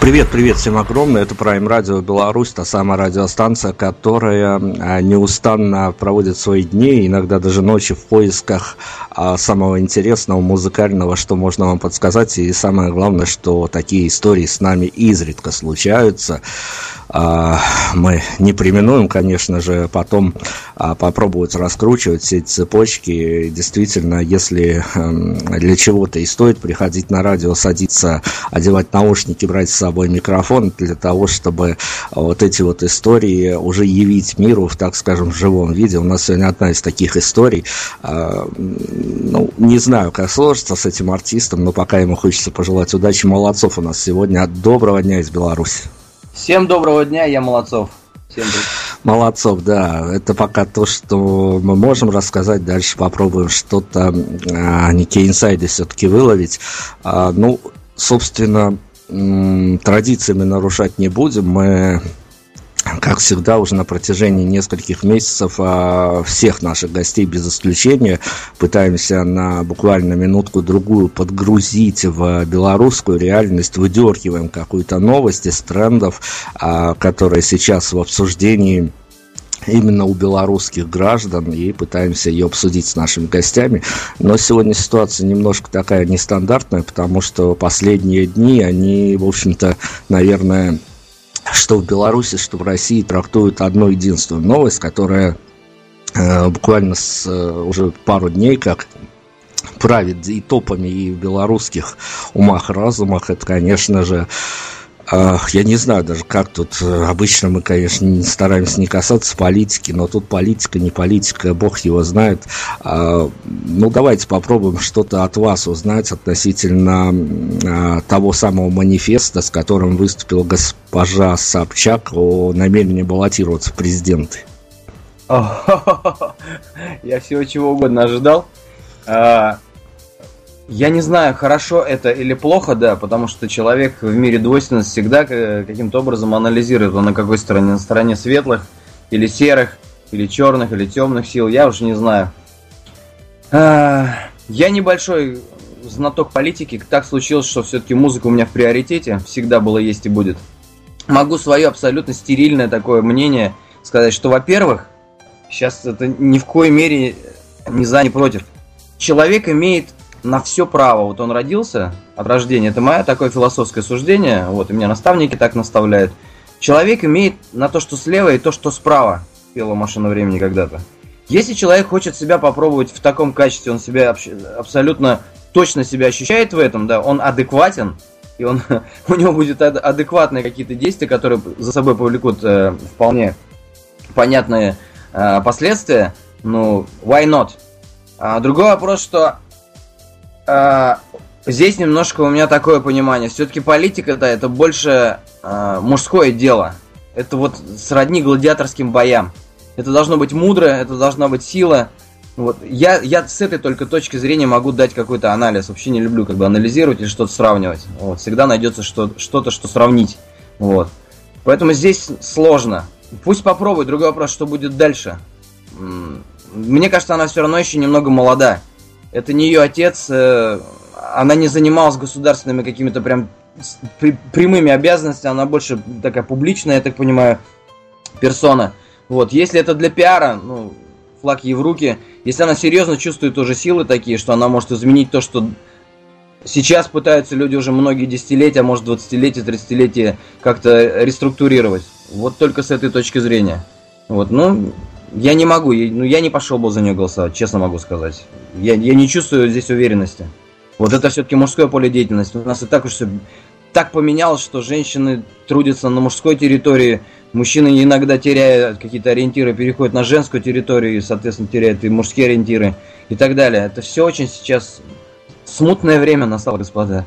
Привет, привет всем огромное. Это Prime Radio Беларусь, та самая радиостанция, которая а, неустанно проводит свои дни, иногда даже ночи в поисках а, самого интересного, музыкального, что можно вам подсказать. И самое главное, что такие истории с нами изредка случаются. А, мы не применуем, конечно же, потом а, попробовать раскручивать все эти цепочки. Действительно, если эм, для чего-то и стоит приходить на радио, садиться, одевать наушники, брать с собой микрофон для того, чтобы вот эти вот истории уже явить миру, в, так скажем, живом виде. У нас сегодня одна из таких историй. А, ну, не знаю, как сложится с этим артистом, но пока ему хочется пожелать удачи. Молодцов у нас сегодня. Доброго дня из Беларуси. Всем доброго дня, я Молодцов. Всем Молодцов, да. Это пока то, что мы можем рассказать. Дальше попробуем что-то, а, некие инсайды все-таки выловить. А, ну, собственно, традициями нарушать не будем. Мы как всегда, уже на протяжении нескольких месяцев а, всех наших гостей без исключения пытаемся на буквально минутку-другую подгрузить в белорусскую реальность, выдергиваем какую-то новость из трендов, а, которые сейчас в обсуждении именно у белорусских граждан и пытаемся ее обсудить с нашими гостями. Но сегодня ситуация немножко такая нестандартная, потому что последние дни они, в общем-то, наверное, что в Беларуси, что в России трактуют одну единственную новость, которая э, буквально с э, уже пару дней как правит и топами, и в белорусских умах, разумах, это, конечно же, я не знаю даже, как тут. Э, обычно мы, конечно, стараемся не касаться политики, но тут политика, не политика, бог его знает. А, ну, давайте попробуем что-то от вас узнать относительно а, того самого манифеста, с которым выступила госпожа Собчак о намерении баллотироваться в президенты. Я всего чего угодно ожидал. Я не знаю, хорошо это или плохо, да, потому что человек в мире двойственности всегда каким-то образом анализирует, он на какой стороне, на стороне светлых или серых, или черных, или темных сил, я уж не знаю. А, я небольшой знаток политики, так случилось, что все-таки музыка у меня в приоритете, всегда было, есть и будет. Могу свое абсолютно стерильное такое мнение сказать, что, во-первых, сейчас это ни в коей мере не за, не против. Человек имеет на все право. Вот он родился от рождения. Это мое такое философское суждение. Вот, и меня наставники так наставляют. Человек имеет на то, что слева, и то, что справа. Пела машина времени когда-то. Если человек хочет себя попробовать в таком качестве, он себя абсолютно точно себя ощущает в этом, да, он адекватен, и он, у него будет адекватные какие-то действия, которые за собой повлекут э, вполне понятные э, последствия, ну, why not? А другой вопрос, что здесь немножко у меня такое понимание. Все-таки политика-то это больше а, мужское дело. Это вот сродни гладиаторским боям. Это должно быть мудро, это должна быть сила. Вот. Я, я с этой только точки зрения могу дать какой-то анализ. Вообще не люблю как бы анализировать или что-то сравнивать. Вот. Всегда найдется что, что-то, что сравнить. Вот. Поэтому здесь сложно. Пусть попробует. Другой вопрос, что будет дальше. Мне кажется, она все равно еще немного молода это не ее отец, э, она не занималась государственными какими-то прям прямыми обязанностями, она больше такая публичная, я так понимаю, персона. Вот, если это для пиара, ну, флаг ей в руки. Если она серьезно чувствует уже силы такие, что она может изменить то, что сейчас пытаются люди уже многие десятилетия, а может 20-летия, 30-летия как-то реструктурировать. Вот только с этой точки зрения. Вот, ну, я не могу, ну я не пошел бы за нее голосовать, честно могу сказать. Я, я не чувствую здесь уверенности. Вот это все-таки мужское поле деятельности. У нас и так уж все так поменялось, что женщины трудятся на мужской территории, мужчины иногда теряют какие-то ориентиры, переходят на женскую территорию и, соответственно, теряют и мужские ориентиры и так далее. Это все очень сейчас смутное время настало, господа.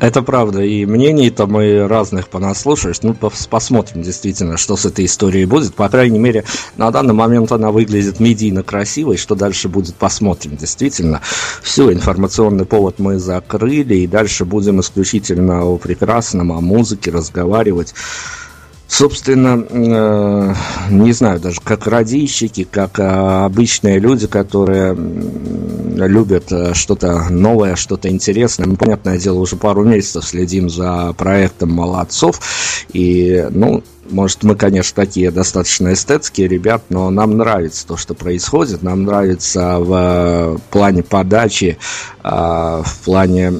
Это правда, и мнений-то мы разных понаслушаешь. Ну, посмотрим действительно, что с этой историей будет. По крайней мере, на данный момент она выглядит медийно красивой. Что дальше будет, посмотрим. Действительно, все, информационный повод мы закрыли, и дальше будем исключительно о прекрасном, о музыке разговаривать. Собственно, э, не знаю, даже как радищики, как э, обычные люди, которые любят э, что-то новое, что-то интересное. Мы, понятное дело, уже пару месяцев следим за проектом «Молодцов», и, ну, может, мы, конечно, такие достаточно эстетские ребят, но нам нравится то, что происходит. Нам нравится в плане подачи, в плане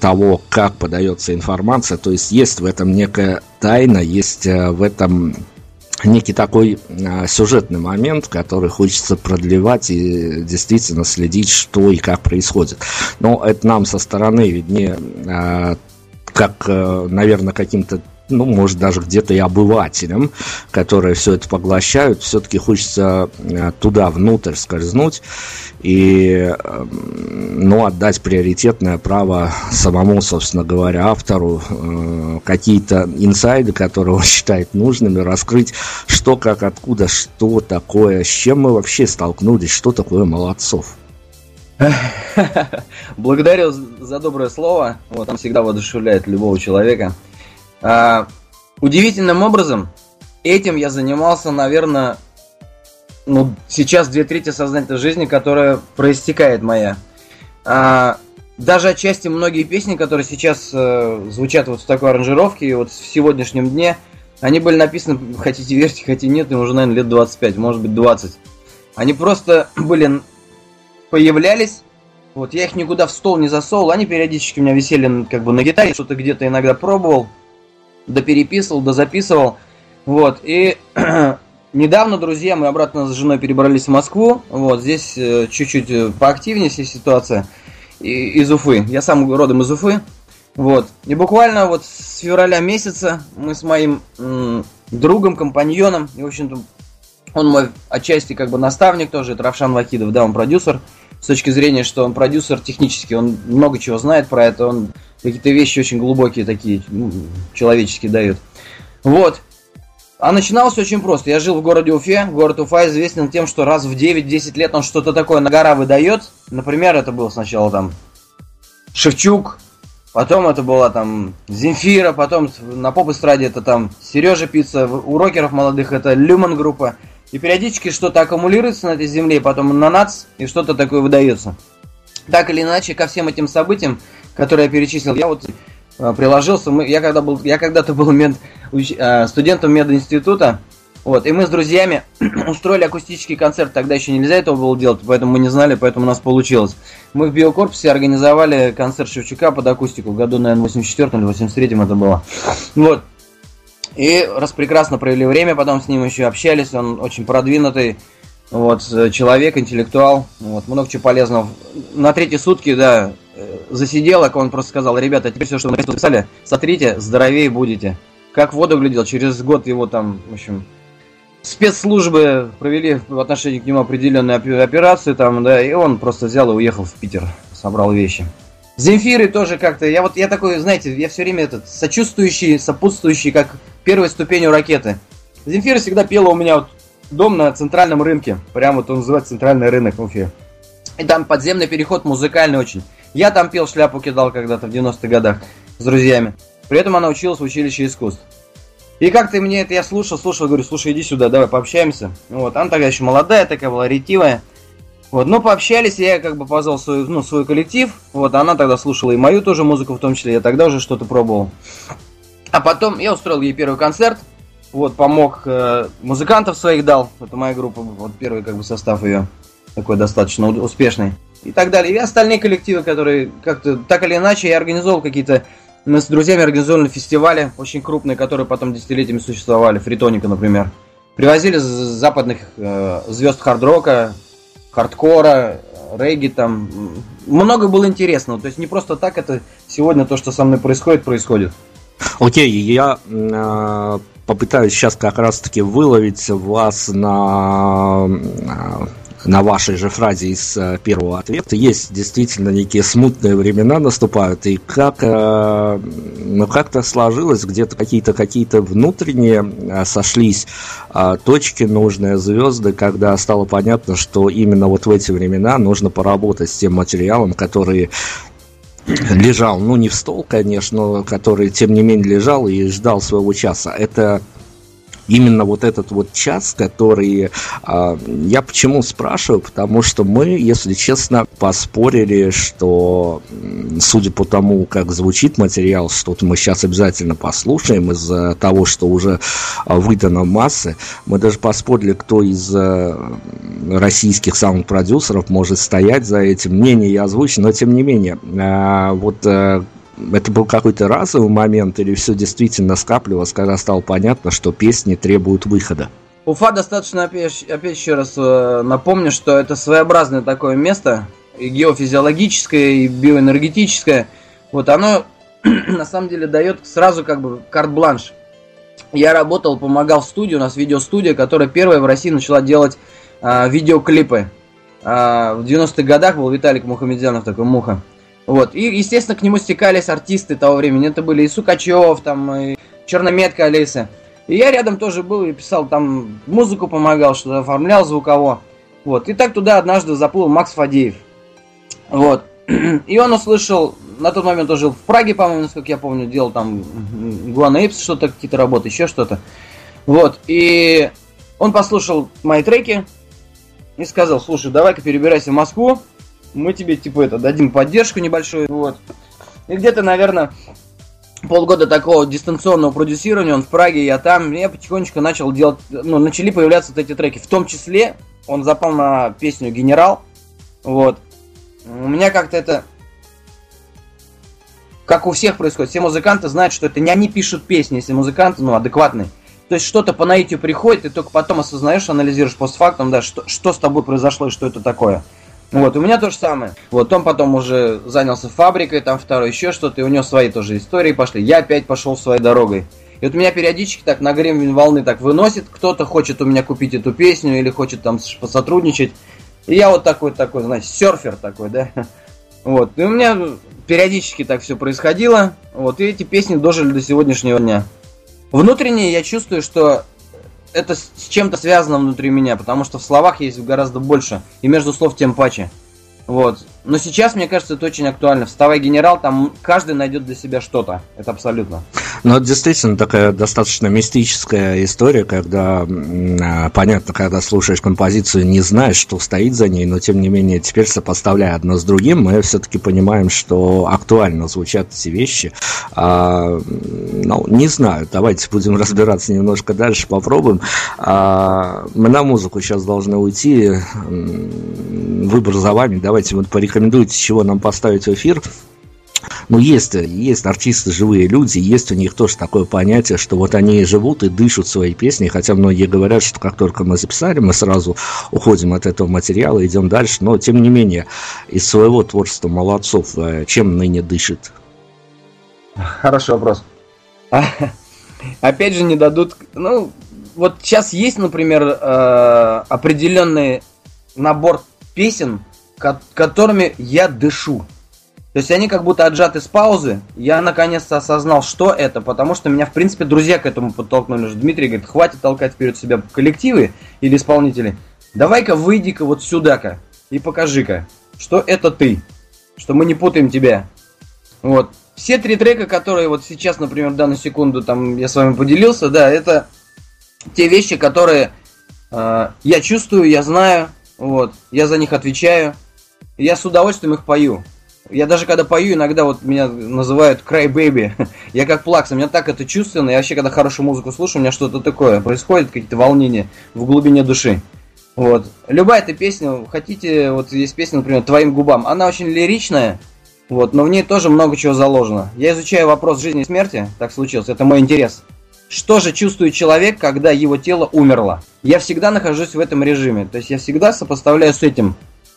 того, как подается информация. То есть есть в этом некая тайна, есть э, в этом некий такой э, сюжетный момент, который хочется продлевать и действительно следить, что и как происходит. Но это нам со стороны виднее, э, как, наверное, каким-то ну, может, даже где-то и обывателям, которые все это поглощают, все-таки хочется туда, внутрь скользнуть и, ну, отдать приоритетное право самому, собственно говоря, автору, э, какие-то инсайды, которые он считает нужными, раскрыть, что, как, откуда, что такое, с чем мы вообще столкнулись, что такое молодцов. Благодарю за доброе слово. Вот, он всегда воодушевляет любого человека. А, удивительным образом этим я занимался, наверное, ну, сейчас две трети сознательной жизни, которая проистекает моя. А, даже отчасти многие песни, которые сейчас э, звучат вот в такой аранжировке, вот в сегодняшнем дне, они были написаны, хотите верьте, хотите нет, им уже, наверное, лет 25, может быть 20. Они просто были, появлялись, вот я их никуда в стол не засовывал, они периодически у меня висели как бы на гитаре, что-то где-то иногда пробовал, да переписывал, да записывал, вот, и Недавно, друзья, мы обратно с женой перебрались в Москву. Вот здесь э, чуть-чуть э, поактивнее вся ситуация. И, из Уфы. Я сам родом из Уфы. Вот. И буквально вот с февраля месяца мы с моим м, другом, компаньоном, и, в общем-то, он мой отчасти как бы наставник тоже, это Равшан Вахидов, да, он продюсер. С точки зрения, что он продюсер технически, он много чего знает про это, он какие-то вещи очень глубокие такие, ну, человеческие дает. Вот. А начиналось очень просто. Я жил в городе Уфе. Город Уфа известен тем, что раз в 9-10 лет он что-то такое на гора выдает. Например, это был сначала там Шевчук, потом это была там Земфира, потом на поп-эстраде это там Сережа Пицца, у рокеров молодых это Люман группа. И периодически что-то аккумулируется на этой земле, потом на НАЦ, и что-то такое выдается. Так или иначе, ко всем этим событиям, которые я перечислил, я вот Э, приложился. Мы, я, когда был, я когда-то был мед, э, студентом мединститута, вот, и мы с друзьями устроили акустический концерт, тогда еще нельзя этого было делать, поэтому мы не знали, поэтому у нас получилось. Мы в биокорпусе организовали концерт Шевчука под акустику, году, наверное, 84 или 83 это было. Вот. И раз прекрасно провели время, потом с ним еще общались, он очень продвинутый, вот, человек, интеллектуал, вот, много чего полезного. На третьи сутки, да, засиделок, он просто сказал, ребята, теперь все, что вы написали, сотрите, здоровее будете. Как воду глядел, через год его там, в общем, спецслужбы провели в отношении к нему определенные операции там, да, и он просто взял и уехал в Питер, собрал вещи. Земфиры тоже как-то, я вот, я такой, знаете, я все время этот, сочувствующий, сопутствующий, как первой ступенью ракеты. Земфира всегда пела у меня вот дом на центральном рынке, прямо вот он называется центральный рынок в Уфе. И там подземный переход музыкальный очень. Я там пел, шляпу кидал когда-то в 90-х годах с друзьями. При этом она училась в училище искусств. И как-то мне это я слушал, слушал, говорю, слушай, иди сюда, давай пообщаемся. Вот, она тогда еще молодая такая была, ретивая. Вот, ну, пообщались, я как бы позвал свой, ну, свой коллектив. Вот, она тогда слушала и мою тоже музыку в том числе, я тогда уже что-то пробовал. А потом я устроил ей первый концерт. Вот, помог, э, музыкантов своих дал. Это моя группа, вот первый как бы состав ее. Такой достаточно успешный и так далее. И остальные коллективы, которые как-то так или иначе я организовал какие-то мы с друзьями организовали фестивали очень крупные, которые потом десятилетиями существовали. Фритоника, например. Привозили западных э, звезд хард-рока, хардкора, регги там. Много было интересного. То есть не просто так это сегодня то, что со мной происходит, происходит. Окей, я э, попытаюсь сейчас как раз-таки выловить вас на на вашей же фразе из э, первого ответа, есть действительно некие смутные времена наступают, и как, э, ну, как-то сложилось, где-то какие-то какие-то внутренние э, сошлись точки, нужные звезды, когда стало понятно, что именно вот в эти времена нужно поработать с тем материалом, который лежал, ну не в стол, конечно, который тем не менее лежал и ждал своего часа. Это именно вот этот вот час, который... Э, я почему спрашиваю? Потому что мы, если честно, поспорили, что, судя по тому, как звучит материал, что-то мы сейчас обязательно послушаем из-за того, что уже выдано массы, мы даже поспорили, кто из э, российских саунд-продюсеров может стоять за этим. Мнение я озвучу, но тем не менее, э, вот это был какой-то разовый момент или все действительно скапливалось, когда стало понятно, что песни требуют выхода? Уфа достаточно, опять, опять еще раз э, напомню, что это своеобразное такое место, и геофизиологическое, и биоэнергетическое. Вот оно на самом деле дает сразу как бы карт-бланш. Я работал, помогал в студии, у нас видеостудия, которая первая в России начала делать а, видеоклипы. А, в 90-х годах был Виталик Мухамедзянов, такой Муха. Вот. И, естественно, к нему стекались артисты того времени. Это были и Сукачев, там, и Чернометка Алиса. И я рядом тоже был и писал там музыку, помогал, что-то оформлял звуково. Вот. И так туда однажды заплыл Макс Фадеев. Вот. И он услышал, на тот момент он жил в Праге, по-моему, насколько я помню, делал там Гуана Эйпс, что-то, какие-то работы, еще что-то. Вот. И он послушал мои треки и сказал, слушай, давай-ка перебирайся в Москву, мы тебе, типа, это, дадим поддержку небольшую, вот. И где-то, наверное, полгода такого дистанционного продюсирования, он в Праге, я там, я потихонечку начал делать, ну, начали появляться вот эти треки. В том числе он запал на песню «Генерал», вот. У меня как-то это, как у всех происходит, все музыканты знают, что это не они пишут песни, если музыканты, ну, адекватные. То есть что-то по наитию приходит, и только потом осознаешь, анализируешь постфактум, да, что, что с тобой произошло и что это такое. Вот, у меня то же самое. Вот, он потом уже занялся фабрикой, там второй еще что-то, и у него свои тоже истории пошли. Я опять пошел своей дорогой. И вот меня периодически так на гребень волны так выносит, кто-то хочет у меня купить эту песню или хочет там посотрудничать. И я вот такой, такой, знаете, серфер такой, да. Вот, и у меня периодически так все происходило. Вот, и эти песни дожили до сегодняшнего дня. Внутренне я чувствую, что это с чем-то связано внутри меня, потому что в словах есть гораздо больше, и между слов тем паче. Вот. Но сейчас, мне кажется, это очень актуально. Вставай, генерал, там каждый найдет для себя что-то. Это абсолютно. Ну, это действительно такая достаточно мистическая история, когда, а, понятно, когда слушаешь композицию, не знаешь, что стоит за ней, но, тем не менее, теперь, сопоставляя одно с другим, мы все-таки понимаем, что актуально звучат эти вещи. А, ну, не знаю, давайте будем разбираться немножко дальше, попробуем. А, мы на музыку сейчас должны уйти. Выбор за вами. Давайте вот с чего нам поставить в эфир. Ну, есть, есть артисты, живые люди, есть у них тоже такое понятие, что вот они живут и дышат своей песней, хотя многие говорят, что как только мы записали, мы сразу уходим от этого материала, идем дальше, но тем не менее, из своего творчества молодцов, э, чем ныне дышит? Хороший вопрос. Опять же, не дадут, ну, вот сейчас есть, например, э, определенный набор песен, которыми я дышу. То есть они как будто отжаты с паузы. Я наконец-то осознал, что это, потому что меня, в принципе, друзья к этому подтолкнули. Дмитрий говорит, хватит толкать вперед себя коллективы или исполнители. Давай-ка выйди-ка вот сюда-ка и покажи-ка, что это ты, что мы не путаем тебя. Вот. Все три трека, которые вот сейчас, например, в данную секунду там я с вами поделился, да, это те вещи, которые э, я чувствую, я знаю, вот, я за них отвечаю, я с удовольствием их пою. Я даже когда пою, иногда вот меня называют Cry Baby. я как плакса, у меня так это чувственно. Я вообще, когда хорошую музыку слушаю, у меня что-то такое происходит, какие-то волнения в глубине души. Вот. Любая эта песня, хотите, вот есть песня, например, «Твоим губам», она очень лиричная, вот, но в ней тоже много чего заложено. Я изучаю вопрос жизни и смерти, так случилось, это мой интерес. Что же чувствует человек, когда его тело умерло? Я всегда нахожусь в этом режиме, то есть я всегда сопоставляю с этим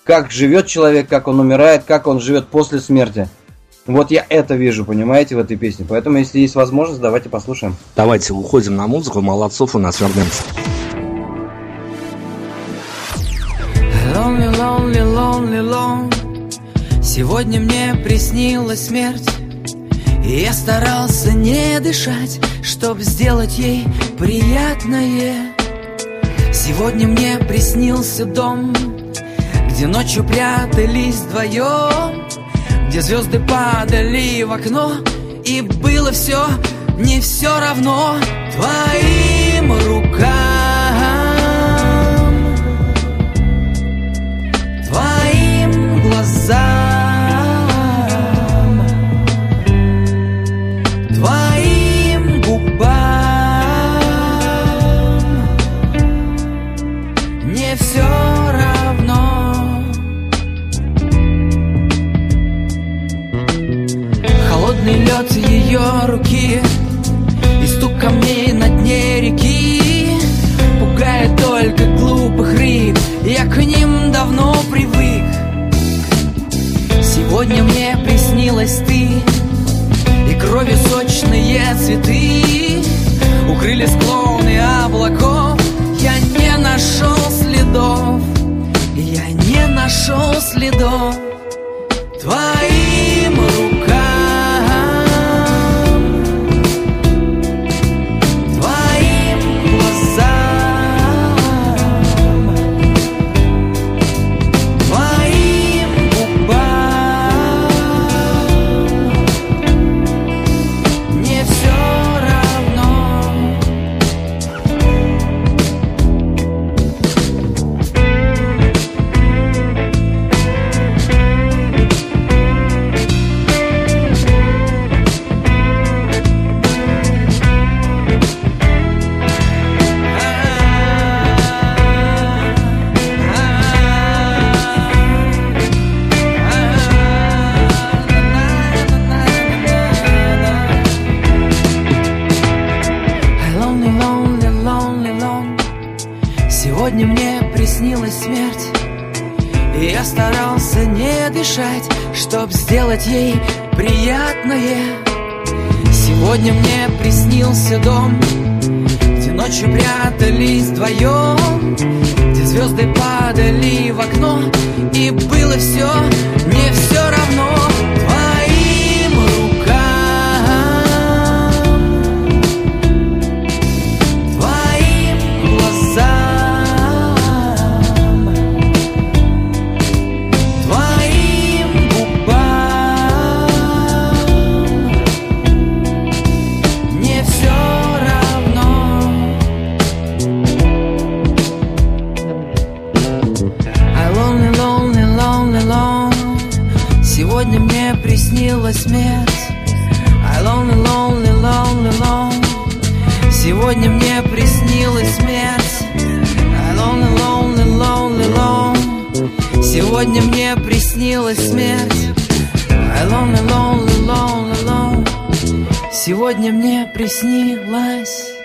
как живет человек, как он умирает, как он живет после смерти. Вот я это вижу, понимаете, в этой песне. Поэтому, если есть возможность, давайте послушаем. Давайте уходим на музыку. Молодцов у нас вернемся. long Сегодня мне приснилась смерть я старался не дышать Чтоб сделать ей приятное. Сегодня мне приснился дом Где ночью прятались вдвоем Где звезды падали в окно И было все не все равно Твоим рукам. Ее приснилась ты. И крови сочные цветы Укрыли склоны облаков. Я не нашел следов Я не нашел следов Твоим смерть. I lonely, lonely, lonely, long Сегодня мне приснилась смерть. I lonely, lonely, lonely, long Сегодня мне приснилась смерть. I lonely, lonely, lonely, long Сегодня мне приснилась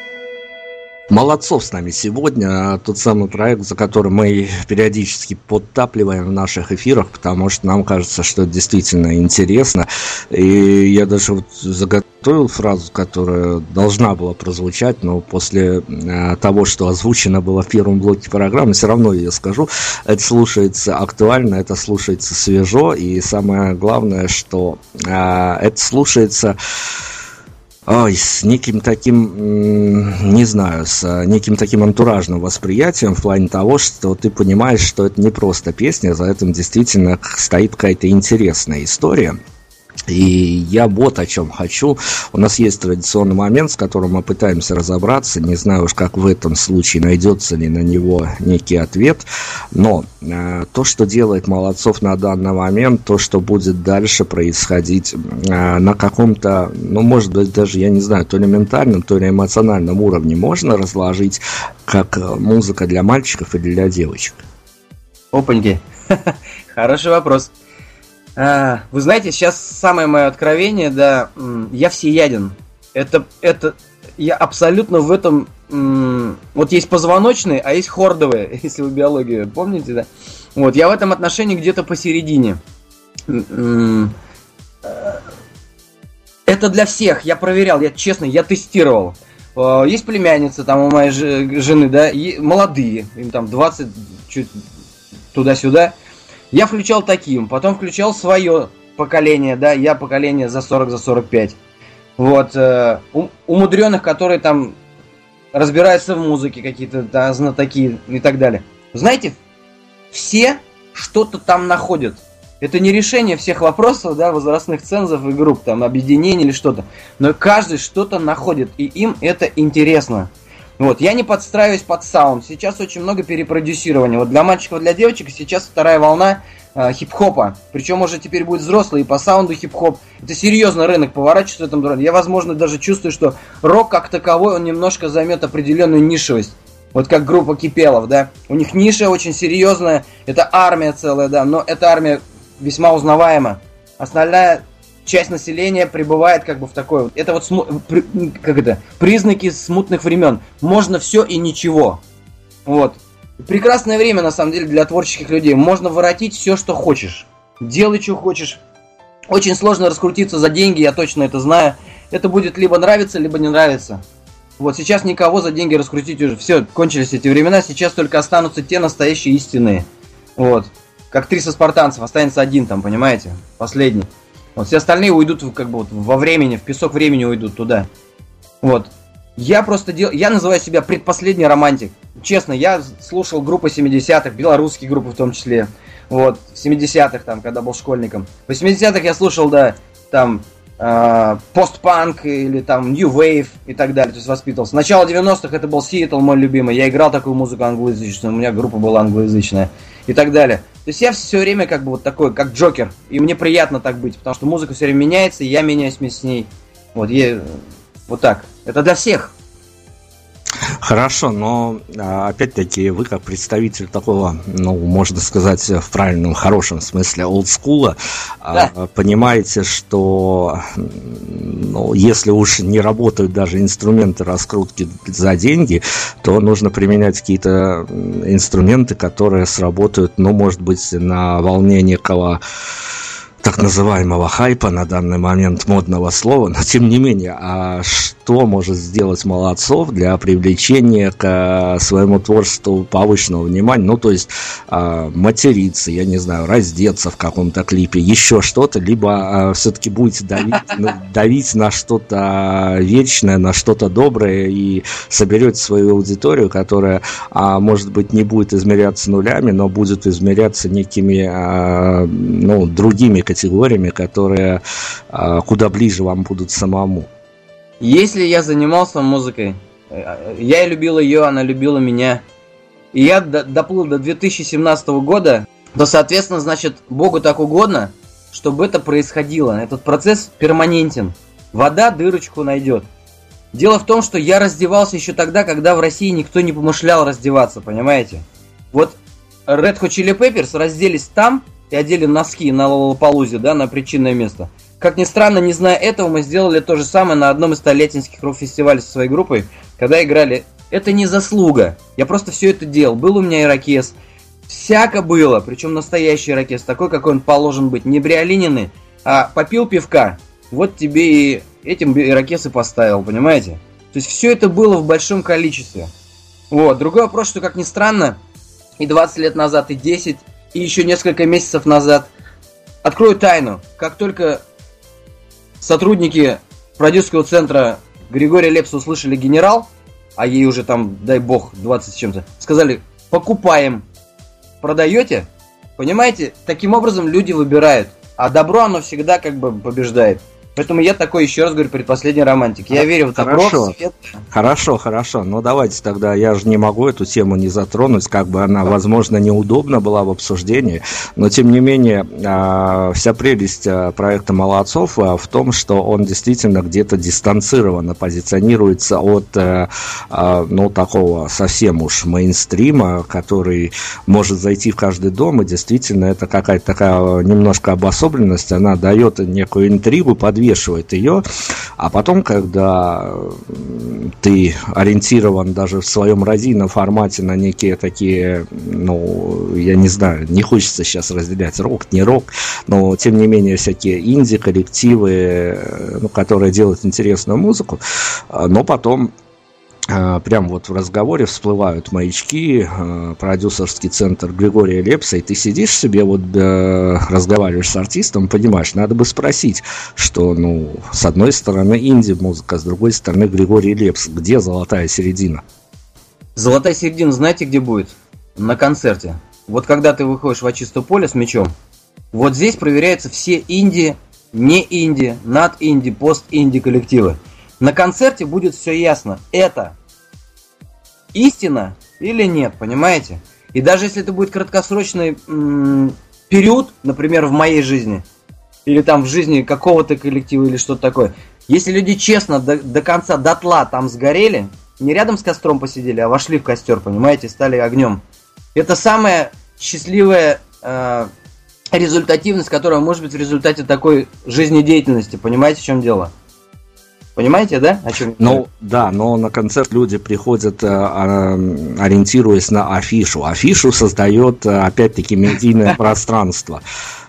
Молодцов с нами сегодня. Тот самый проект, за которым мы периодически подтапливаем в наших эфирах, потому что нам кажется, что это действительно интересно. И я даже вот заготовил фразу, которая должна была прозвучать, но после э, того, что озвучено было в первом блоке программы, все равно ее скажу. Это слушается актуально, это слушается свежо, и самое главное, что э, это слушается ой, с неким таким, не знаю, с а, неким таким антуражным восприятием в плане того, что ты понимаешь, что это не просто песня, за этим действительно стоит какая-то интересная история. И я вот о чем хочу. У нас есть традиционный момент, с которым мы пытаемся разобраться. Не знаю уж, как в этом случае найдется ли на него некий ответ. Но э, то, что делает Молодцов на данный момент, то, что будет дальше происходить э, на каком-то, ну, может быть, даже, я не знаю, то ли ментальном, то ли эмоциональном уровне, можно разложить как э, музыка для мальчиков или для девочек? Опаньки. Хороший вопрос. А, вы знаете, сейчас самое мое откровение, да, я всеяден. Это, это, я абсолютно в этом, вот есть позвоночные, а есть хордовые, если вы биологию помните, да. Вот, я в этом отношении где-то посередине. Это для всех, я проверял, я честно, я тестировал. А, есть племянница там у моей жены, да, и молодые, им там 20, чуть туда-сюда. Я включал таким, потом включал свое поколение, да, я поколение за 40, за 45. Вот, э, умудренных, которые там разбираются в музыке, какие-то да, знатоки и так далее. Знаете, все что-то там находят. Это не решение всех вопросов, да, возрастных цензов и групп, там, объединений или что-то. Но каждый что-то находит, и им это интересно. Вот, я не подстраиваюсь под саунд. Сейчас очень много перепродюсирования. Вот для мальчиков, для девочек сейчас вторая волна э, хип-хопа. Причем уже теперь будет взрослый и по саунду хип-хоп. Это серьезно рынок поворачивается в этом роде. Я, возможно, даже чувствую, что рок как таковой, он немножко займет определенную нишевость. Вот как группа Кипелов, да. У них ниша очень серьезная. Это армия целая, да. Но эта армия весьма узнаваема. Остальная часть населения пребывает как бы в такой вот. Это вот как это признаки смутных времен. Можно все и ничего. Вот. Прекрасное время на самом деле для творческих людей. Можно воротить все, что хочешь. Делай, что хочешь. Очень сложно раскрутиться за деньги, я точно это знаю. Это будет либо нравиться, либо не нравиться. Вот сейчас никого за деньги раскрутить уже. Все, кончились эти времена. Сейчас только останутся те настоящие истинные. Вот. Как 300 спартанцев, останется один там, понимаете? Последний. Вот все остальные уйдут как бы вот во времени, в песок времени уйдут туда. Вот. Я просто дел... Я называю себя предпоследний романтик. Честно, я слушал группы 70-х, белорусские группы в том числе. Вот, в 70-х там, когда был школьником. В 80-х я слушал, да, там, э, постпанк или там New Wave и так далее, то есть воспитывался. Начало 90-х это был Сиэтл, мой любимый. Я играл такую музыку англоязычную, у меня группа была англоязычная и так далее. То есть я все время как бы вот такой, как Джокер. И мне приятно так быть, потому что музыка все время меняется, и я меняюсь вместе с ней. Вот, я, вот так. Это для всех. Хорошо, но а, опять-таки вы как представитель такого, ну, можно сказать, в правильном, хорошем смысле олдскула, да. понимаете, что ну, если уж не работают даже инструменты раскрутки за деньги, то нужно применять какие-то инструменты, которые сработают, ну, может быть, на волне некого так называемого хайпа на данный момент модного слова, но тем не менее, а что может сделать Молодцов для привлечения к своему творчеству повышенного внимания? Ну, то есть а, материться, я не знаю, раздеться в каком-то клипе, еще что-то, либо а, все-таки будете давить, давить на что-то вечное, на что-то доброе и соберете свою аудиторию, которая, а, может быть, не будет измеряться нулями, но будет измеряться некими, ну, другими категориями категориями, которые а, куда ближе вам будут самому. Если я занимался музыкой, э, я любил ее, она любила меня, и я доплыл до 2017 года, то, соответственно, значит, Богу так угодно, чтобы это происходило. Этот процесс перманентен. Вода дырочку найдет. Дело в том, что я раздевался еще тогда, когда в России никто не помышлял раздеваться, понимаете? Вот Red Hot Chili Peppers разделись там, и одели носки на Лолополузе, да, на причинное место. Как ни странно, не зная этого, мы сделали то же самое на одном из столетинских рок-фестивалей со своей группой, когда играли. Это не заслуга. Я просто все это делал. Был у меня ирокез. Всяко было. Причем настоящий ирокез. Такой, какой он положен быть. Не бриолинины, а попил пивка. Вот тебе и этим ирокез и поставил, понимаете? То есть все это было в большом количестве. Вот. Другой вопрос, что, как ни странно, и 20 лет назад, и 10, и еще несколько месяцев назад. Открою тайну. Как только сотрудники продюсерского центра Григория Лепса услышали генерал, а ей уже там, дай бог, 20 с чем-то, сказали, покупаем, продаете? Понимаете, таким образом люди выбирают. А добро, оно всегда как бы побеждает. Поэтому я такой, еще раз говорю, предпоследний романтик. Я верю в добро, хорошо, в свет. Хорошо, хорошо. Ну давайте тогда, я же не могу эту тему не затронуть, как бы она, возможно, неудобна была в обсуждении, но тем не менее, а, вся прелесть а, проекта «Молодцов» а, в том, что он действительно где-то дистанцированно позиционируется от, э, ну, такого совсем уж мейнстрима, который может зайти в каждый дом, и действительно это какая-то такая немножко обособленность, она дает некую интригу, подвижность подвешивает ее, а потом, когда ты ориентирован даже в своем родийном формате на некие такие, ну, я не знаю, не хочется сейчас разделять рок, не рок, но тем не менее всякие инди-коллективы, ну, которые делают интересную музыку, но потом прям вот в разговоре всплывают маячки, а, продюсерский центр Григория Лепса, и ты сидишь себе, вот э, разговариваешь с артистом, понимаешь, надо бы спросить, что, ну, с одной стороны инди-музыка, с другой стороны Григорий Лепс, где золотая середина? Золотая середина знаете где будет? На концерте. Вот когда ты выходишь в чистое поле с мячом, вот здесь проверяются все инди, не инди, над инди, пост инди коллективы. На концерте будет все ясно. Это истина или нет, понимаете? И даже если это будет краткосрочный м- период, например, в моей жизни, или там в жизни какого-то коллектива или что-то такое, если люди честно до, до конца дотла там сгорели, не рядом с костром посидели, а вошли в костер, понимаете, стали огнем. Это самая счастливая э, результативность, которая может быть в результате такой жизнедеятельности. Понимаете, в чем дело? Понимаете, да? О чем? Ну, да, но на концерт люди приходят, э, а, ориентируясь на афишу. Афишу создает, э, опять-таки, медийное пространство.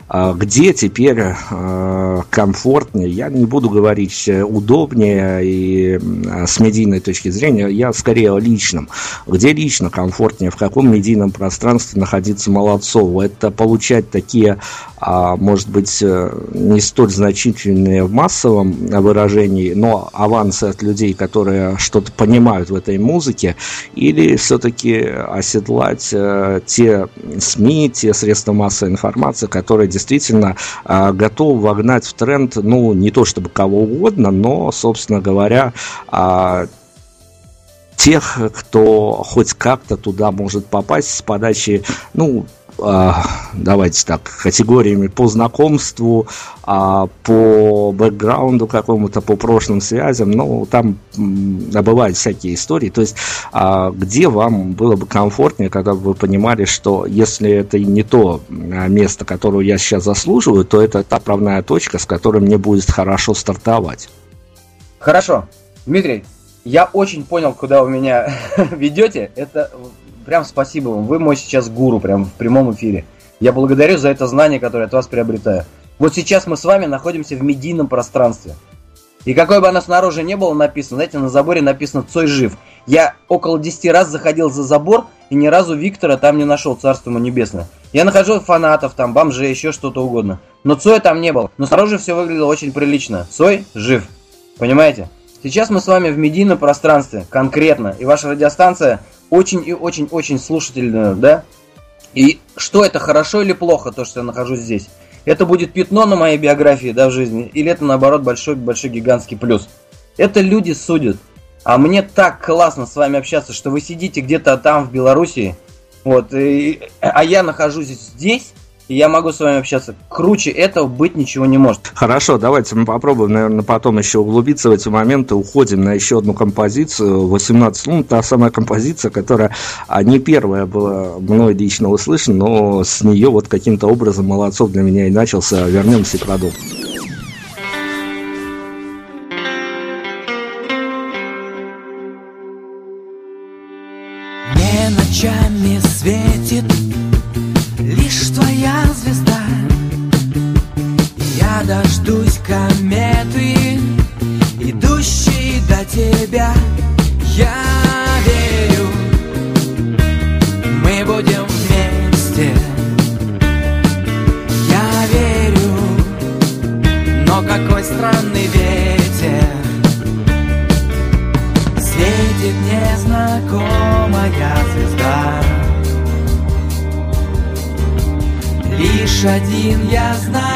А где теперь э, комфортнее, я не буду говорить удобнее и с медийной точки зрения, я скорее о личном. Где лично комфортнее, в каком медийном пространстве находиться Молодцову? Это получать такие а, может быть, э, не столь значительные в массовом выражении, но авансы от людей, которые что-то понимают в этой музыке, или все-таки оседлать э, те СМИ, те средства массовой информации, которые действительно а, готовы вогнать в тренд, ну, не то чтобы кого угодно, но, собственно говоря, а, тех, кто хоть как-то туда может попасть с подачи, ну, давайте так, категориями по знакомству, а, по бэкграунду какому-то, по прошлым связям, ну, там бывают всякие истории, то есть а, где вам было бы комфортнее, когда бы вы понимали, что если это не то место, которое я сейчас заслуживаю, то это та правная точка, с которой мне будет хорошо стартовать. Хорошо. Дмитрий, я очень понял, куда вы меня ведете. Это прям спасибо вам. Вы мой сейчас гуру, прям в прямом эфире. Я благодарю за это знание, которое от вас приобретаю. Вот сейчас мы с вами находимся в медийном пространстве. И какой бы оно снаружи не было написано, знаете, на заборе написано «Цой жив». Я около 10 раз заходил за забор, и ни разу Виктора там не нашел, царство ему небесное. Я нахожу фанатов, там, бомжей, еще что-то угодно. Но Цоя там не было. Но снаружи все выглядело очень прилично. Цой жив. Понимаете? Сейчас мы с вами в медийном пространстве, конкретно. И ваша радиостанция очень и очень-очень слушательную, да? И что это, хорошо или плохо, то, что я нахожусь здесь? Это будет пятно на моей биографии, да, в жизни? Или это, наоборот, большой-большой гигантский плюс? Это люди судят. А мне так классно с вами общаться, что вы сидите где-то там, в Белоруссии, вот, и, а я нахожусь здесь, и я могу с вами общаться. Круче этого быть ничего не может. Хорошо, давайте мы попробуем, наверное, потом еще углубиться в эти моменты. Уходим на еще одну композицию. 18 лун, та самая композиция, которая а, не первая была мной лично услышана, но с нее вот каким-то образом молодцов для меня и начался. Вернемся и продолжим. Тебя. Я верю, мы будем вместе. Я верю, но какой странный ветер. Светит незнакомая звезда. Лишь один я знаю,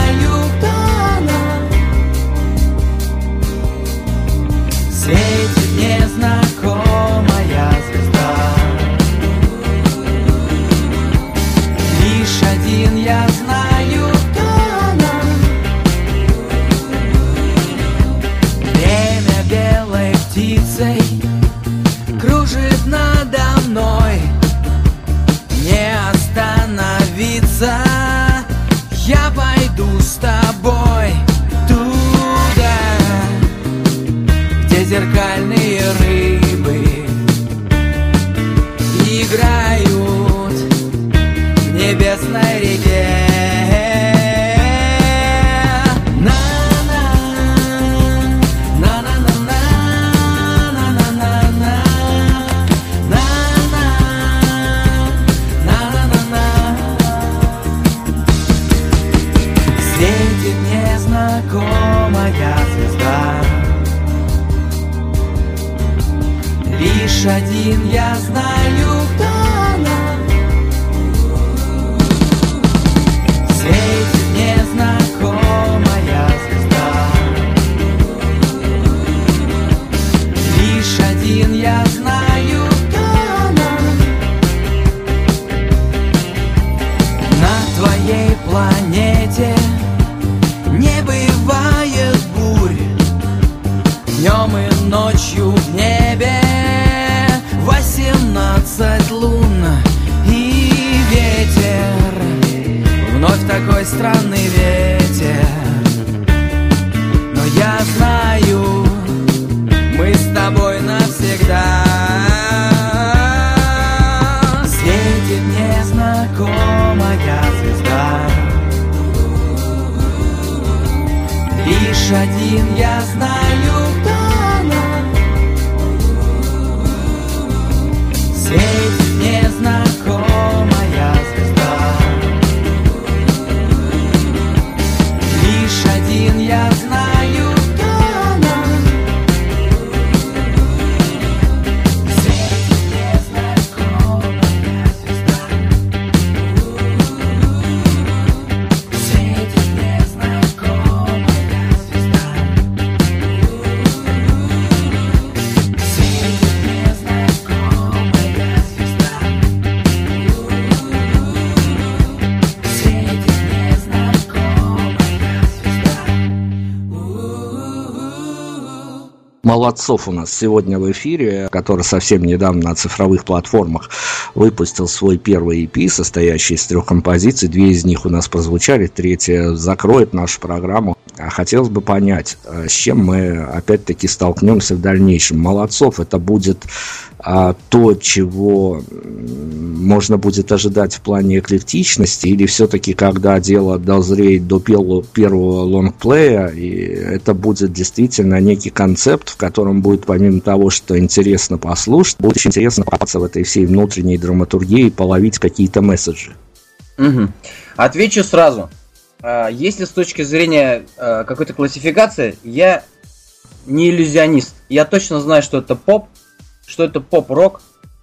Молодцов у нас сегодня в эфире, который совсем недавно на цифровых платформах выпустил свой первый EP, состоящий из трех композиций. Две из них у нас прозвучали, третья закроет нашу программу. А Хотелось бы понять, э, с чем мы опять-таки столкнемся в дальнейшем. Молодцов это будет а, то, чего можно будет ожидать в плане эклектичности, или все-таки, когда дело дозреет до первого, лонгплея, и это будет действительно некий концепт, в котором будет, помимо того, что интересно послушать, будет очень интересно покопаться в этой всей внутренней драматургии и половить какие-то месседжи. Мгм. Отвечу сразу. А, Если с точки зрения а, какой-то классификации, я не иллюзионист. Я точно знаю, что это поп, что это поп-рок,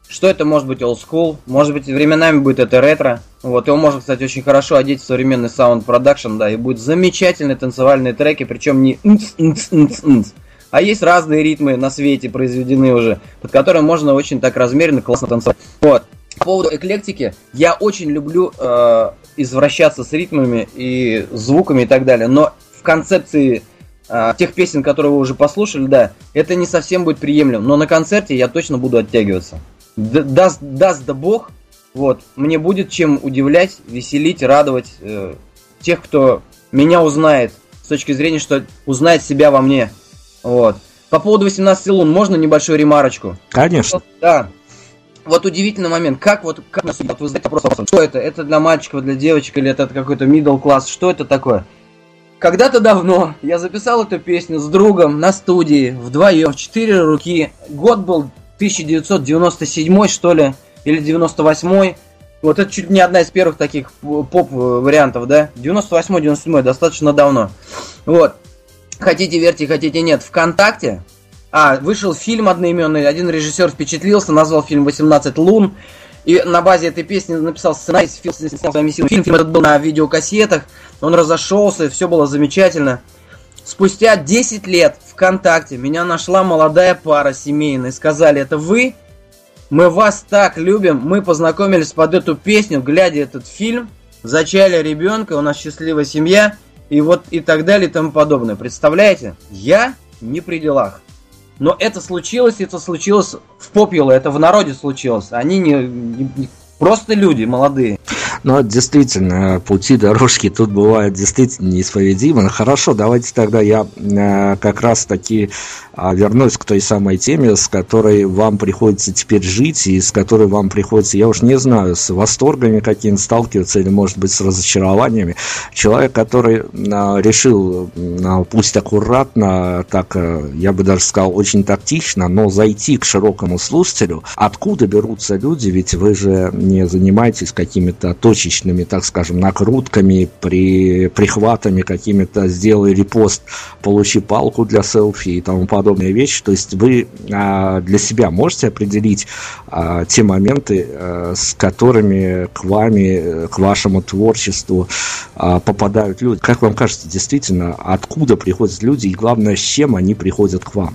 что это может быть old school, может быть временами будет это ретро. Вот, его можно, кстати, очень хорошо одеть в современный sound production, да, и будет замечательные танцевальные треки, причем не. А есть разные ритмы на свете произведены уже, под которые можно очень так размеренно, классно танцевать. Вот. По поводу эклектики, я очень люблю э, извращаться с ритмами и звуками и так далее, но в концепции э, тех песен, которые вы уже послушали, да, это не совсем будет приемлемо, но на концерте я точно буду оттягиваться. Д- даст, даст да бог, вот, мне будет чем удивлять, веселить, радовать э, тех, кто меня узнает, с точки зрения, что узнает себя во мне. Вот. По поводу 18 лун, можно небольшую ремарочку? Конечно. Да. Вот удивительный момент, как вот, как нас вот вы задаете вопрос, что это? Это для мальчиков, для девочек, или это какой-то middle класс? Что это такое? Когда-то давно я записал эту песню с другом на студии, вдвоем, в четыре руки. Год был 1997 что ли, или 98 Вот это чуть не одна из первых таких поп-вариантов, да? 98-97 достаточно давно. Вот. Хотите верьте, хотите нет. Вконтакте а, вышел фильм одноименный, один режиссер впечатлился, назвал фильм «18 лун», и на базе этой песни написал сценарий, фильм, фильм, фильм этот был на видеокассетах, он разошелся, все было замечательно. Спустя 10 лет ВКонтакте меня нашла молодая пара семейная, сказали, это вы? Мы вас так любим, мы познакомились под эту песню, глядя этот фильм, зачали ребенка, у нас счастливая семья, и вот и так далее и тому подобное. Представляете? Я не при делах. Но это случилось, это случилось в попеле, это в народе случилось. Они не- не- просто люди молодые. Но действительно, пути, дорожки тут бывают действительно неисповедимы. Ну, Хорошо, давайте тогда я э, как раз таки а, вернусь к той самой теме, с которой вам приходится теперь жить и с которой вам приходится, я уж не знаю, с восторгами какими-то сталкиваться или, может быть, с разочарованиями. Человек, который а, решил, а, пусть аккуратно, так, э, я бы даже сказал, очень тактично, но зайти к широкому слушателю, откуда берутся люди, ведь вы же не занимаетесь какими-то точными точечными, так скажем, накрутками, при, прихватами какими-то, сделай репост, получи палку для селфи и тому подобные вещи. То есть вы а, для себя можете определить а, те моменты, а, с которыми к вами, к вашему творчеству а, попадают люди. Как вам кажется, действительно, откуда приходят люди и главное, с чем они приходят к вам?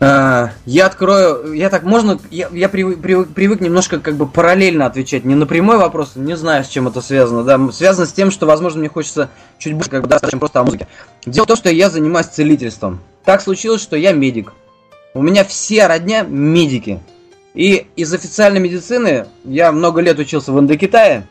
А, я открою, я так можно, я, я привык, привык, привык немножко как бы параллельно отвечать, не на прямой вопрос, не знаю, с чем это связано, да, связано с тем, что, возможно, мне хочется чуть больше, как бы, да, чем просто о музыке. Дело в том, что я занимаюсь целительством. Так случилось, что я медик. У меня все родня медики. И из официальной медицины я много лет учился в Индокитае,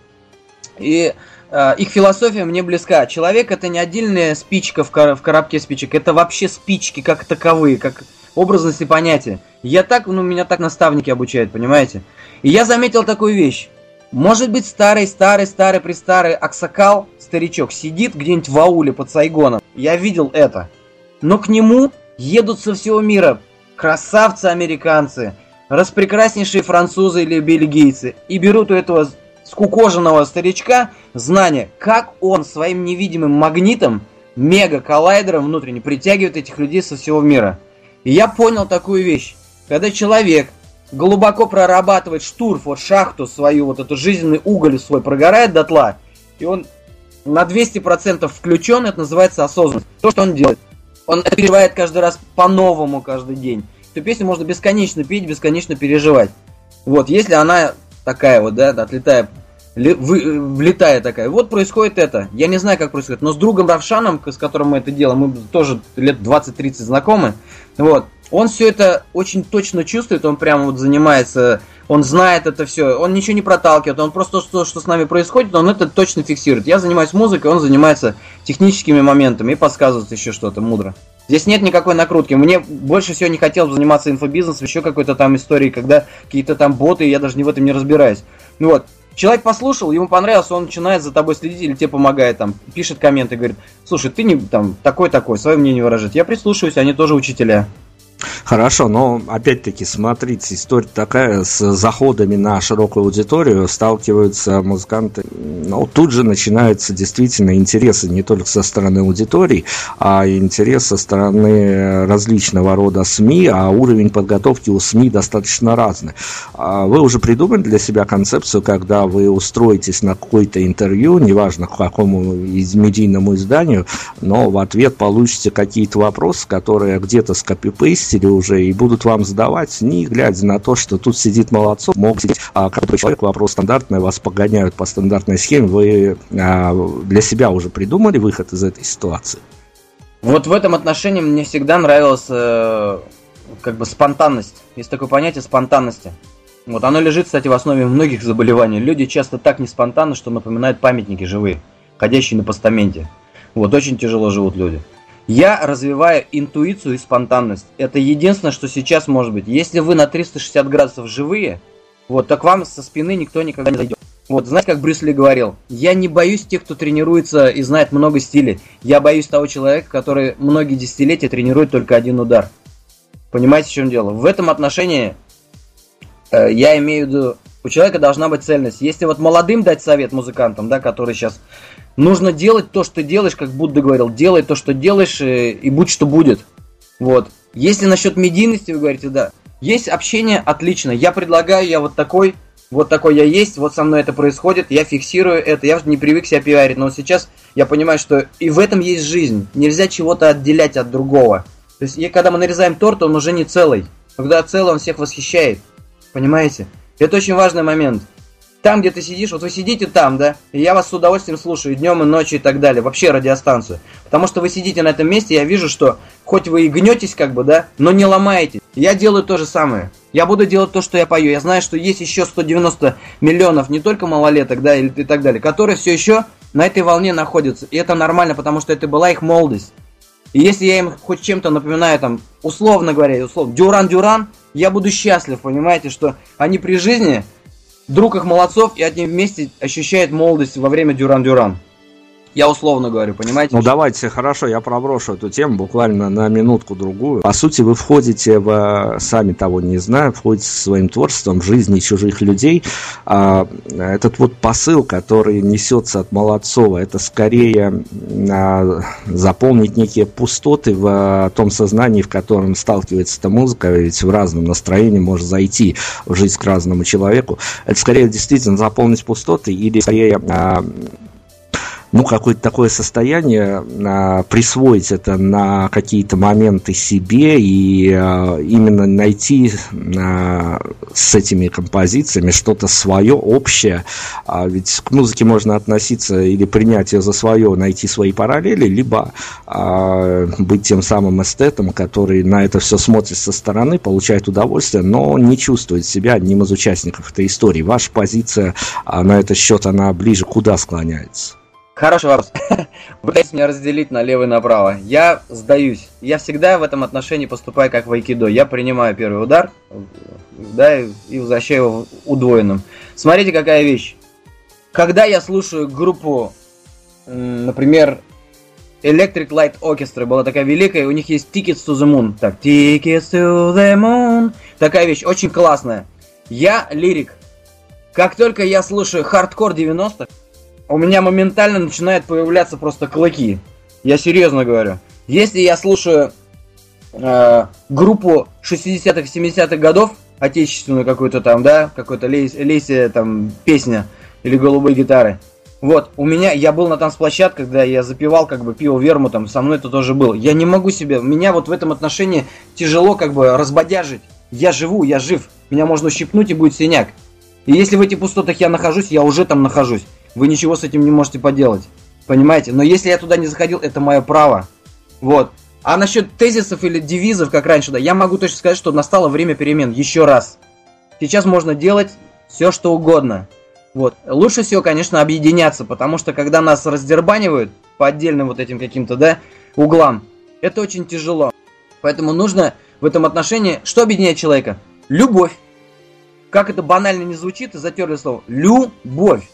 и э, их философия мне близка. Человек это не отдельная спичка в, кор- в коробке спичек, это вообще спички как таковые, как образности понятия. Я так, ну, меня так наставники обучают, понимаете? И я заметил такую вещь. Может быть, старый, старый, старый, престарый Аксакал, старичок, сидит где-нибудь в ауле под Сайгоном. Я видел это. Но к нему едут со всего мира красавцы-американцы, распрекраснейшие французы или бельгийцы, и берут у этого скукоженного старичка знания, как он своим невидимым магнитом, мега-коллайдером внутренне притягивает этих людей со всего мира. И я понял такую вещь. Когда человек глубоко прорабатывает штурф, вот шахту свою, вот эту жизненный уголь свой прогорает дотла, и он на 200% включен, это называется осознанность. То, что он делает. Он это переживает каждый раз по-новому каждый день. Эту песню можно бесконечно петь, бесконечно переживать. Вот, если она такая вот, да, отлетая, влетая такая. Вот происходит это. Я не знаю, как происходит, но с другом Равшаном, с которым мы это делаем, мы тоже лет 20-30 знакомы, вот, он все это очень точно чувствует, он прямо вот занимается, он знает это все, он ничего не проталкивает, он просто то, что с нами происходит, он это точно фиксирует. Я занимаюсь музыкой, он занимается техническими моментами и подсказывает еще что-то мудро. Здесь нет никакой накрутки. Мне больше всего не хотелось заниматься инфобизнесом, еще какой-то там историей, когда какие-то там боты, я даже не в этом не разбираюсь. Ну вот, Человек послушал, ему понравилось, он начинает за тобой следить или тебе помогает, там, пишет комменты, говорит, слушай, ты не там такой-такой, свое мнение выражать. Я прислушиваюсь, они тоже учителя. Хорошо, но опять-таки, смотрите, история такая, с заходами на широкую аудиторию сталкиваются музыканты, ну, тут же начинаются действительно интересы не только со стороны аудитории, а интерес со стороны различного рода СМИ, а уровень подготовки у СМИ достаточно разный. А вы уже придумали для себя концепцию, когда вы устроитесь на какое-то интервью, неважно к какому из медийному изданию, но в ответ получите какие-то вопросы, которые где-то скопипейстили зрители уже и будут вам задавать, не глядя на то, что тут сидит молодцов, могут сидеть а, какой человек, вопрос стандартный, вас погоняют по стандартной схеме, вы а, для себя уже придумали выход из этой ситуации? Вот в этом отношении мне всегда нравилась э, как бы спонтанность. Есть такое понятие спонтанности. Вот оно лежит, кстати, в основе многих заболеваний. Люди часто так не спонтанны, что напоминают памятники живые, ходящие на постаменте. Вот очень тяжело живут люди. Я развиваю интуицию и спонтанность. Это единственное, что сейчас может быть. Если вы на 360 градусов живые, вот, так вам со спины никто никогда не зайдет. Вот, знаете, как Брюс Ли говорил, я не боюсь тех, кто тренируется и знает много стилей. Я боюсь того человека, который многие десятилетия тренирует только один удар. Понимаете, в чем дело? В этом отношении э, я имею в виду, у человека должна быть цельность. Если вот молодым дать совет музыкантам, да, которые сейчас нужно делать то, что делаешь, как Будда говорил, делай то, что делаешь, и, э, и будь что будет. Вот. Если насчет медийности вы говорите, да, есть общение, отлично. Я предлагаю, я вот такой, вот такой я есть, вот со мной это происходит, я фиксирую это, я не привык себя пиарить, но сейчас я понимаю, что и в этом есть жизнь. Нельзя чего-то отделять от другого. То есть, и когда мы нарезаем торт, он уже не целый. Когда целый, он всех восхищает. Понимаете? Это очень важный момент там, где ты сидишь, вот вы сидите там, да, и я вас с удовольствием слушаю днем и ночью и так далее, вообще радиостанцию. Потому что вы сидите на этом месте, я вижу, что хоть вы и гнетесь, как бы, да, но не ломаете. Я делаю то же самое. Я буду делать то, что я пою. Я знаю, что есть еще 190 миллионов не только малолеток, да, и, и так далее, которые все еще на этой волне находятся. И это нормально, потому что это была их молодость. И если я им хоть чем-то напоминаю, там, условно говоря, условно, Дюран-Дюран, я буду счастлив, понимаете, что они при жизни друг их молодцов, и они вместе ощущают молодость во время Дюран-Дюран. Я условно говорю, понимаете? Ну давайте, хорошо, я проброшу эту тему буквально на минутку-другую. По сути, вы входите в, сами того не знаю, входите своим творчеством в жизни чужих людей. А, этот вот посыл, который несется от Молодцова, это скорее а, заполнить некие пустоты в том сознании, в котором сталкивается эта музыка, ведь в разном настроении может зайти в жизнь к разному человеку. Это скорее действительно заполнить пустоты или скорее а, ну, какое-то такое состояние, а, присвоить это на какие-то моменты себе и а, именно найти а, с этими композициями что-то свое, общее. А, ведь к музыке можно относиться или принять ее за свое, найти свои параллели, либо а, быть тем самым эстетом, который на это все смотрит со стороны, получает удовольствие, но не чувствует себя одним из участников этой истории. Ваша позиция а, на этот счет, она ближе куда склоняется? Хороший вопрос. Вы пытаетесь меня разделить налево и направо. Я сдаюсь. Я всегда в этом отношении поступаю как в айкидо. Я принимаю первый удар, да, и возвращаю его удвоенным. Смотрите, какая вещь. Когда я слушаю группу, например, Electric Light Orchestra, была такая великая, у них есть Tickets to the Moon. Так, Tickets to the Moon. Такая вещь, очень классная. Я лирик. Как только я слушаю хардкор 90-х, у меня моментально начинают появляться просто клыки. Я серьезно говорю. Если я слушаю э, группу 60-х, 70-х годов, отечественную какую-то там, да, какой-то Лейси там песня или голубые гитары, вот, у меня, я был на танцплощадке, когда я запивал как бы пиво верму, там, со мной это тоже был. Я не могу себе, меня вот в этом отношении тяжело как бы разбодяжить. Я живу, я жив, меня можно щипнуть и будет синяк. И если в этих пустотах я нахожусь, я уже там нахожусь. Вы ничего с этим не можете поделать. Понимаете? Но если я туда не заходил, это мое право. Вот. А насчет тезисов или девизов, как раньше, да, я могу точно сказать, что настало время перемен. Еще раз. Сейчас можно делать все, что угодно. Вот. Лучше всего, конечно, объединяться, потому что когда нас раздербанивают по отдельным вот этим каким-то, да, углам, это очень тяжело. Поэтому нужно в этом отношении, что объединяет человека? Любовь. Как это банально не звучит, и затерли слово. Любовь.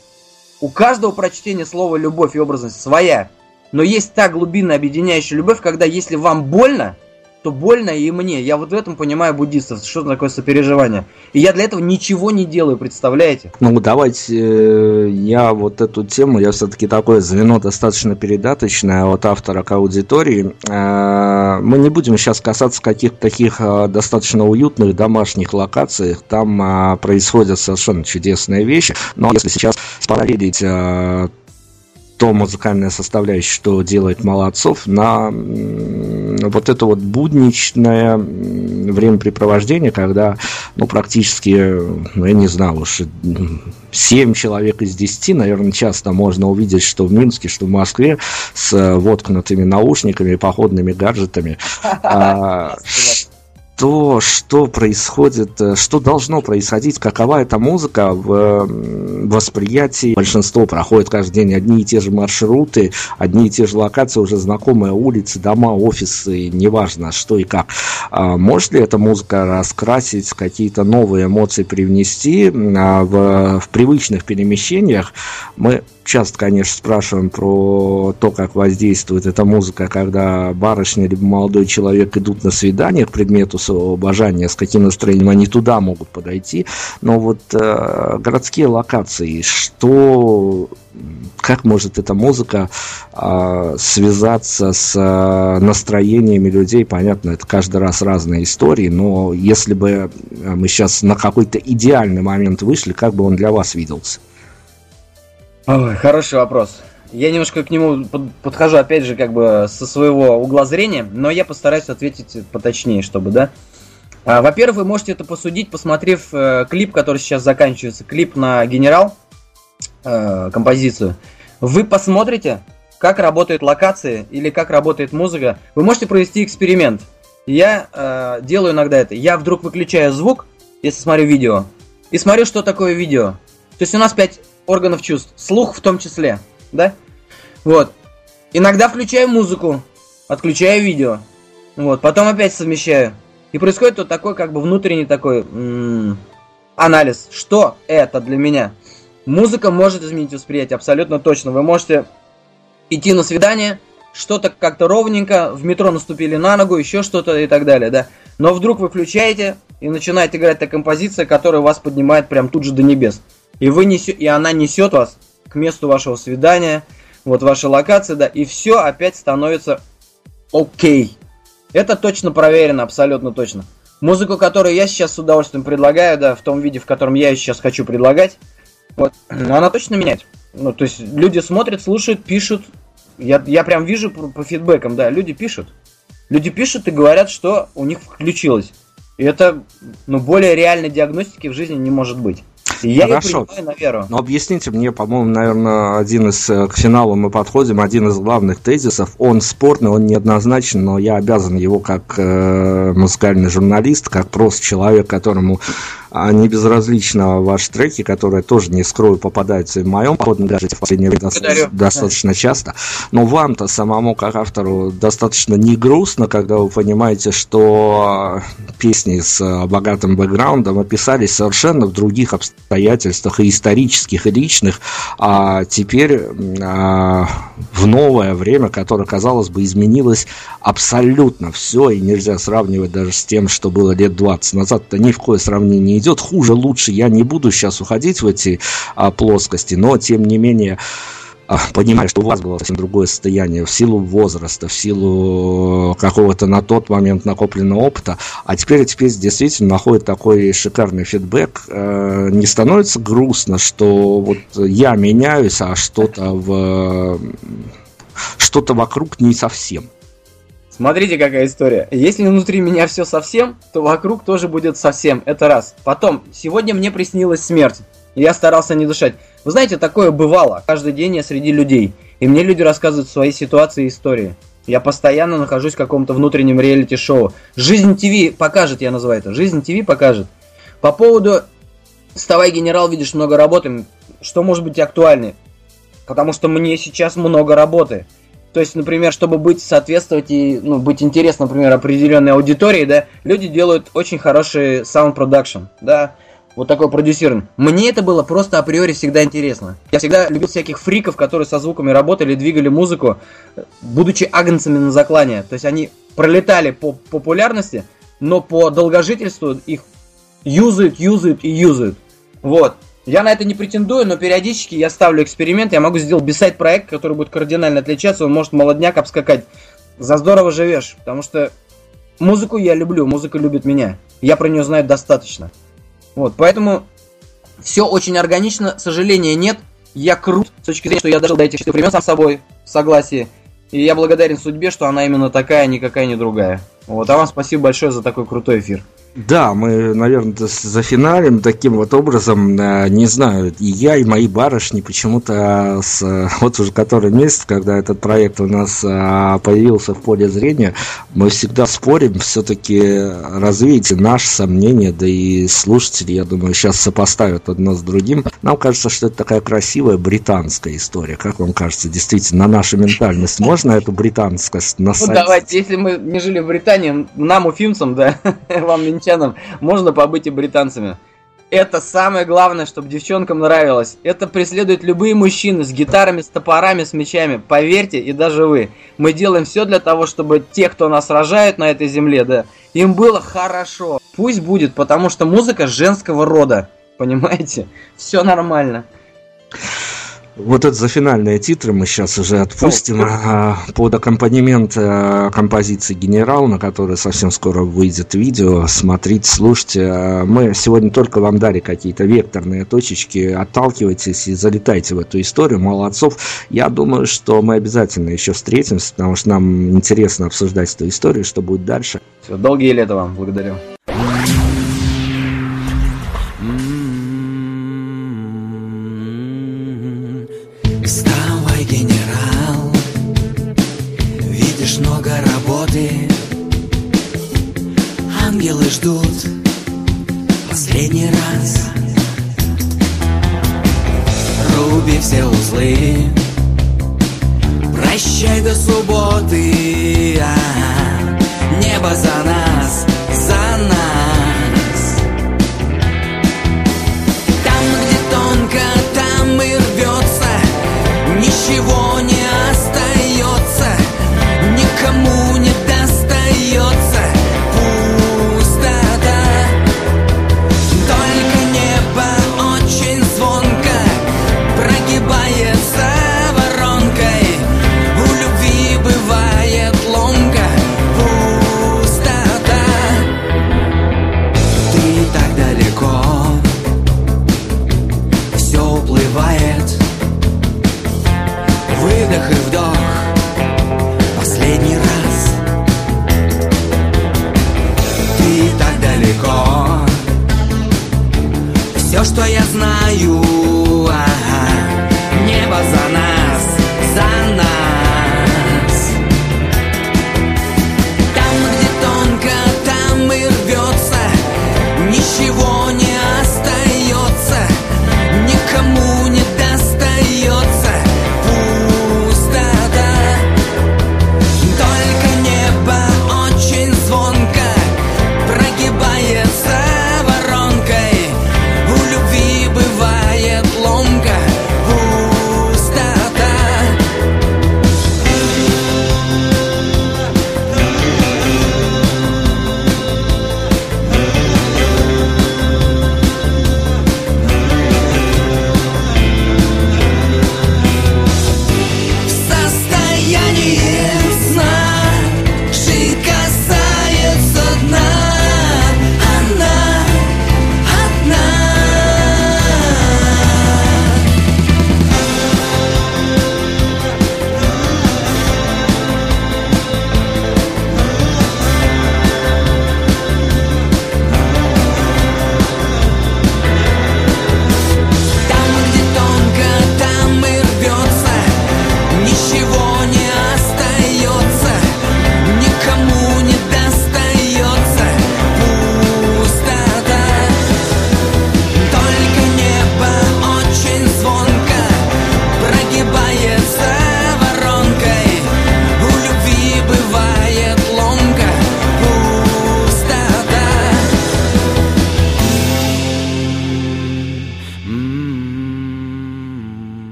У каждого прочтения слова «любовь» и образность своя. Но есть та глубинная объединяющая любовь, когда если вам больно, то больно и мне. Я вот в этом понимаю буддистов, что такое сопереживание. И я для этого ничего не делаю, представляете? Ну, давайте э, я вот эту тему, я все-таки такое звено достаточно передаточное от автора к аудитории. Э, мы не будем сейчас касаться каких-то таких э, достаточно уютных домашних локаций. Там происходят совершенно чудесные вещи. Но если сейчас спараллелить то музыкальная составляющая, что делает Молодцов, на вот это вот будничное времяпрепровождение, когда, ну, практически, ну, я не знаю уж, 7 человек из 10, наверное, часто можно увидеть, что в Минске, что в Москве, с воткнутыми наушниками, походными гаджетами. То, что происходит, э, что должно происходить, какова эта музыка в восприятии. Большинство проходит каждый день одни и те же маршруты, одни и те же локации, уже знакомые улицы, дома, офисы, неважно что и как. А может ли эта музыка раскрасить, какие-то новые эмоции привнести а, в, в привычных перемещениях? Мы часто, конечно, спрашиваем про то, как воздействует эта музыка, когда барышня либо молодой человек идут на свидание к предмету своего обожания, с каким настроением они туда могут подойти. Но вот э, городские локации, что как может эта музыка э, связаться с э, настроениями людей? Понятно, это каждый раз разные истории, но если бы мы сейчас на какой-то идеальный момент вышли, как бы он для вас виделся? Ой, хороший вопрос. Я немножко к нему подхожу, опять же, как бы со своего угла зрения, но я постараюсь ответить поточнее, чтобы, да. А, во-первых, вы можете это посудить, посмотрев э, клип, который сейчас заканчивается, клип на генерал, э, композицию. Вы посмотрите, как работают локации или как работает музыка. Вы можете провести эксперимент. Я э, делаю иногда это. Я вдруг выключаю звук, если смотрю видео, и смотрю, что такое видео. То есть у нас 5 органов чувств, слух в том числе, да? Вот. Иногда включаю музыку, отключаю видео, вот, потом опять совмещаю. И происходит вот такой, как бы внутренний такой м-м, анализ. Что это для меня? Музыка может изменить восприятие, абсолютно точно. Вы можете идти на свидание, что-то как-то ровненько, в метро наступили на ногу, еще что-то и так далее, да. Но вдруг вы включаете и начинает играть та композиция, которая вас поднимает прям тут же до небес. И, вы несё, и она несет вас к месту вашего свидания, вот ваша локация, да, и все опять становится окей. Это точно проверено, абсолютно точно. Музыку, которую я сейчас с удовольствием предлагаю, да, в том виде, в котором я ее сейчас хочу предлагать, вот, она точно меняет. Ну, то есть люди смотрят, слушают, пишут. Я, я прям вижу по, по фидбэкам, да, люди пишут. Люди пишут и говорят, что у них включилось. И это, ну, более реальной диагностики в жизни не может быть. Я Хорошо. на веру. Но объясните мне, по-моему, наверное, один из э, к финалу мы подходим, один из главных тезисов. Он спорный, он неоднозначен, но я обязан его как э, музыкальный журналист, как просто человек, которому не безразлично ваши треки, которые тоже, не скрою, попадаются и в моем походном гаджете в последнее время достаточно, достаточно часто. Но вам-то самому, как автору, достаточно не грустно, когда вы понимаете, что песни с э, богатым бэкграундом описались совершенно в других обстоятельствах и исторических, и личных, а теперь а, в новое время, которое, казалось бы, изменилось абсолютно все, и нельзя сравнивать даже с тем, что было лет 20 назад, это ни в кое сравнение не идет хуже, лучше. Я не буду сейчас уходить в эти а, плоскости, но тем не менее а, понимаю, что у вас было совсем другое состояние в силу возраста, в силу какого-то на тот момент накопленного опыта, а теперь песни действительно находят такой шикарный фидбэк. Э, не становится грустно, что вот я меняюсь, а что-то в что-то вокруг не совсем. Смотрите, какая история. Если внутри меня все совсем, то вокруг тоже будет совсем. Это раз. Потом, сегодня мне приснилась смерть. я старался не дышать. Вы знаете, такое бывало. Каждый день я среди людей. И мне люди рассказывают свои ситуации и истории. Я постоянно нахожусь в каком-то внутреннем реалити-шоу. Жизнь ТВ покажет, я называю это. Жизнь ТВ покажет. По поводу «Вставай, генерал, видишь много работы», что может быть актуальнее? Потому что мне сейчас много работы. То есть, например, чтобы быть соответствовать и ну, быть интересным, например, определенной аудитории, да, люди делают очень хороший sound production, да, вот такой продюсирование. Мне это было просто априори всегда интересно. Я всегда любил всяких фриков, которые со звуками работали, двигали музыку, будучи агнцами на заклане. То есть они пролетали по популярности, но по долгожительству их юзают, юзают и юзают. Вот. Я на это не претендую, но периодически я ставлю эксперимент, я могу сделать бисайд проект, который будет кардинально отличаться, он может молодняк обскакать. За здорово живешь, потому что музыку я люблю, музыка любит меня. Я про нее знаю достаточно. Вот, поэтому все очень органично, сожаления нет. Я крут с точки зрения, что я дожил до этих времен сам собой, в согласии. И я благодарен судьбе, что она именно такая, никакая не другая. Вот, а вам спасибо большое за такой крутой эфир. Да, мы, наверное, зафиналим таким вот образом, э, не знаю, и я, и мои барышни почему-то с, вот уже который месяц, когда этот проект у нас э, появился в поле зрения, мы всегда спорим, все-таки развейте наши сомнения, да и слушатели, я думаю, сейчас сопоставят одно с другим. Нам кажется, что это такая красивая британская история. Как вам кажется, действительно, на нашу ментальность можно эту британскость насадить? Ну, давайте, если мы не жили в Британии, нам, уфимцам, да, вам англичанам, можно побыть и британцами. Это самое главное, чтобы девчонкам нравилось. Это преследует любые мужчины с гитарами, с топорами, с мечами. Поверьте, и даже вы. Мы делаем все для того, чтобы те, кто нас рожают на этой земле, да, им было хорошо. Пусть будет, потому что музыка женского рода. Понимаете? Все нормально. Вот это за финальные титры мы сейчас уже отпустим а, под аккомпанемент а, композиции «Генерал», на которой совсем скоро выйдет видео. Смотрите, слушайте. А, мы сегодня только вам дали какие-то векторные точечки. Отталкивайтесь и залетайте в эту историю. Молодцов. Я думаю, что мы обязательно еще встретимся, потому что нам интересно обсуждать эту историю, что будет дальше. Все, долгие лета вам. Благодарю.